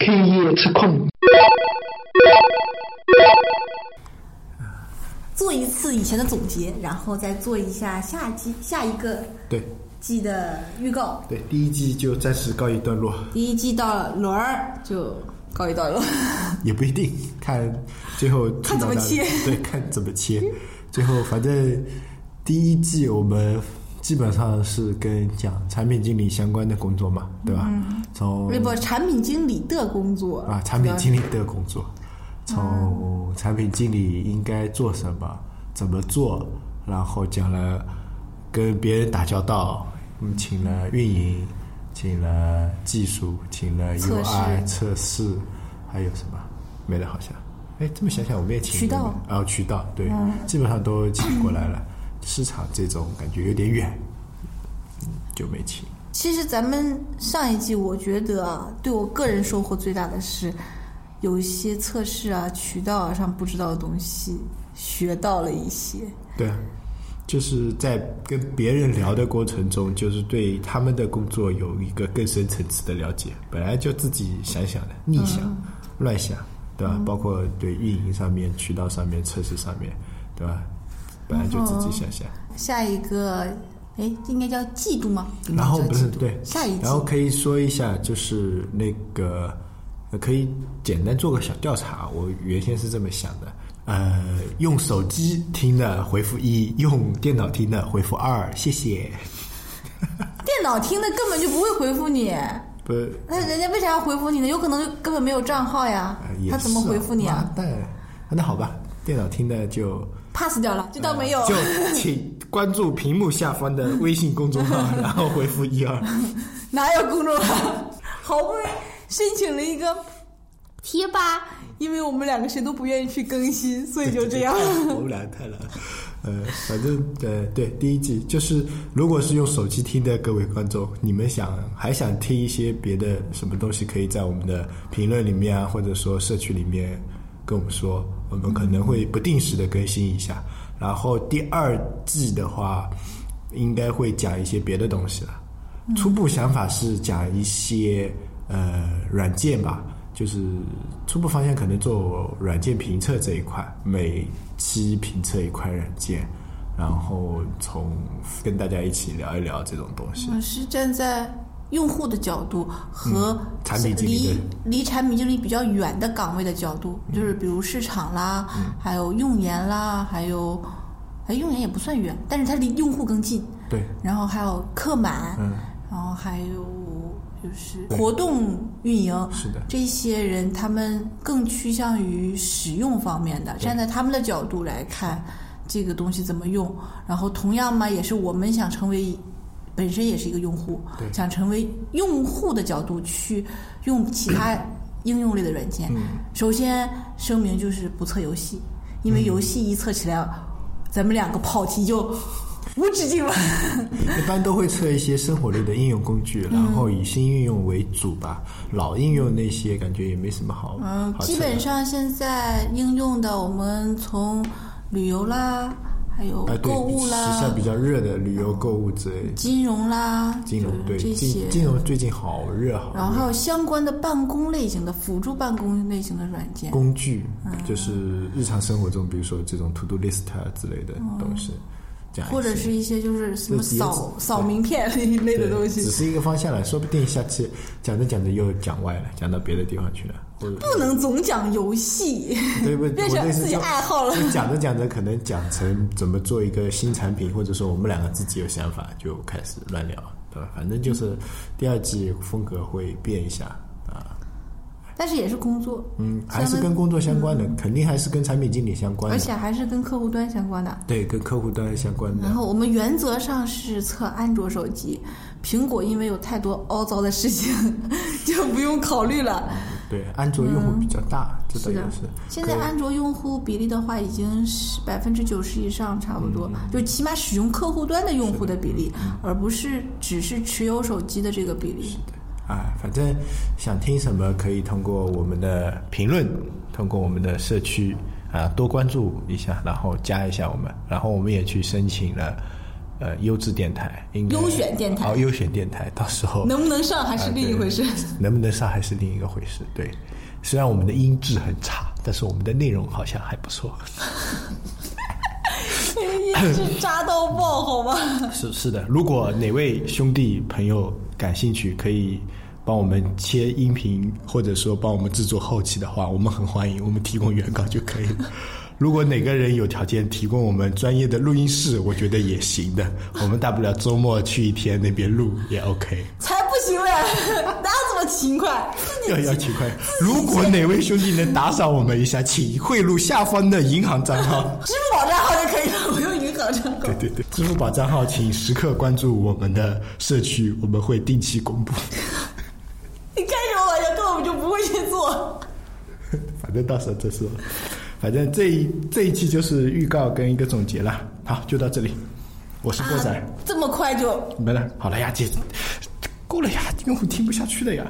K 夜吃控，做一次以前的总结，然后再做一下下季下一个对季的预告。对，第一季就暂时告一段落，第一季到轮儿就告一段落。也不一定看最后看怎么切对，看怎么切。最后反正第一季我们基本上是跟讲产品经理相关的工作嘛，对吧？从不，产品经理的工作。啊，产品经理的工作，从产品经理应该做什么，怎么做，然后讲了跟别人打交道，嗯，请了运营，请了技术，请了 UI 试。测试，还有什么？没了好像。哎，这么想想，我们也请渠道。嗯然后渠道对，基本上都请过来了。市场这种感觉有点远，嗯，就没请。其实咱们上一季，我觉得啊对我个人收获最大的是，有一些测试啊、渠道啊上不知道的东西学到了一些。对啊，就是在跟别人聊的过程中，就是对他们的工作有一个更深层次的了解。本来就自己想想的，逆想、乱想，对吧？包括对运营上面、渠道上面、测试上面，对吧？本来就自己想想。下一个，哎，应该叫季度吗？然后不是对，下一季然后可以说一下，就是那个呃可以简单做个小调查。我原先是这么想的，呃，用手机听的回复一，用电脑听的回复二，谢谢。电脑听的根本就不会回复你，不，那人家为啥要回复你呢？有可能根本没有账号呀他怎么回复你啊妈蛋那好吧，电脑听的就？pass 掉了，就当没有。就请关注屏幕下方的微信公众号，然后回复一二。哪有公众号？好不容易申请了一个贴吧，因为我们两个谁都不愿意去更新，所以就这样。我们俩太懒。呃，反正呃，对，第一季就是，如果是用手机听的各位观众，你们想还想听一些别的什么东西，可以在我们的评论里面啊，或者说社区里面跟我们说，我们可能会不定时的更新一下。然后第二季的话，应该会讲一些别的东西了。初步想法是讲一些呃软件吧，就是初步方向可能做软件评测这一块，每期评测一块软件，然后从跟大家一起聊一聊这种东西。我是站在用户的角度和嗯产品离的离产品经理比较远的岗位的角度，就是比如市场啦，嗯还有用研啦，还有哎用研也不算远，但是它离用户更近。对，然后还有客满，嗯，然后还有就是活动运营，是的这些人他们更趋向于使用方面的，站在他们的角度来看这个东西怎么用。然后同样嘛，也是我们想成为本身也是一个用户对，想成为用户的角度去用其他 应用类的软件。嗯首先声明就是不测游戏，因为游戏一测起来，咱们两个跑题就无止境了。一般都会测一些生活类的应用工具，然后以新应用为主吧。老应用那些感觉也没什么好。嗯，基本上现在应用的，我们从旅游啦，还有购物啦，时下、比较热的旅游、购物之类的。金融啦，金融对这些金。金融最近好热好热。然后还有相关的办公类型的辅助办公类型的软件，工具，嗯就是日常生活中，比如说这种 to do list 啊之类的东西，这样或者是一些就是什么扫扫名片那一类的东西只，是一个方向了，说不定下期讲着讲着又讲歪了，讲到别的地方去了。不能总讲游戏，对不？变成自己爱好了。就讲着讲着，可能讲成怎么做一个新产品，或者说我们两个自己有想法，就开始乱聊，对吧？反正就是第二季风格会变一下啊，但是也是工作，嗯，还是跟工作相关的，肯定还是跟产品经理相关的，而且还是跟客户端相关的。对，跟客户端相关的然。后我们原则上是测安卓手机，苹果因为有太多凹糟的事情，就不用考虑了。对，安卓用户比较大，这倒是的也是。现在安卓用户比例的话，已经是百分之九十以上，差不嗯多，就起码使用客户端的用户的比例，而不是只是持有手机的这个比例。啊，反正想听什么可以通过我们的评论，通过我们的社区啊多关注一下，然后加一下我们，然后我们也去申请了呃优质电台，应该优选电台哦，优选电台，到时候能不能上还是另一回事。能不能上还是另一个回事。对，虽然我们的音质很差，但是我们的内容好像还不错。也是渣到爆，好吗？是是的，如果哪位兄弟朋友感兴趣，可以帮我们切音频，或者说帮我们制作后期的话，我们很欢迎，我们提供原稿就可以了。如果哪个人有条件提供我们专业的录音室，我觉得也行的。我们大不了周末去一天那边录也 OK。才不行嘞，哪有这么勤快？要要勤快。如果哪位兄弟能打赏我们一下，请汇入下方的银行账号。支付宝账号就可以了，我用对对对，支付宝账号请时刻关注我们的社区，我们会定期公布。你开什么玩笑？根本就不会去做。反正到时候再说。反正这一这一期就是预告跟一个总结了。好，就到这里。我是波仔，这么快就没了。好了呀，姐，够了呀，用户听不下去了呀。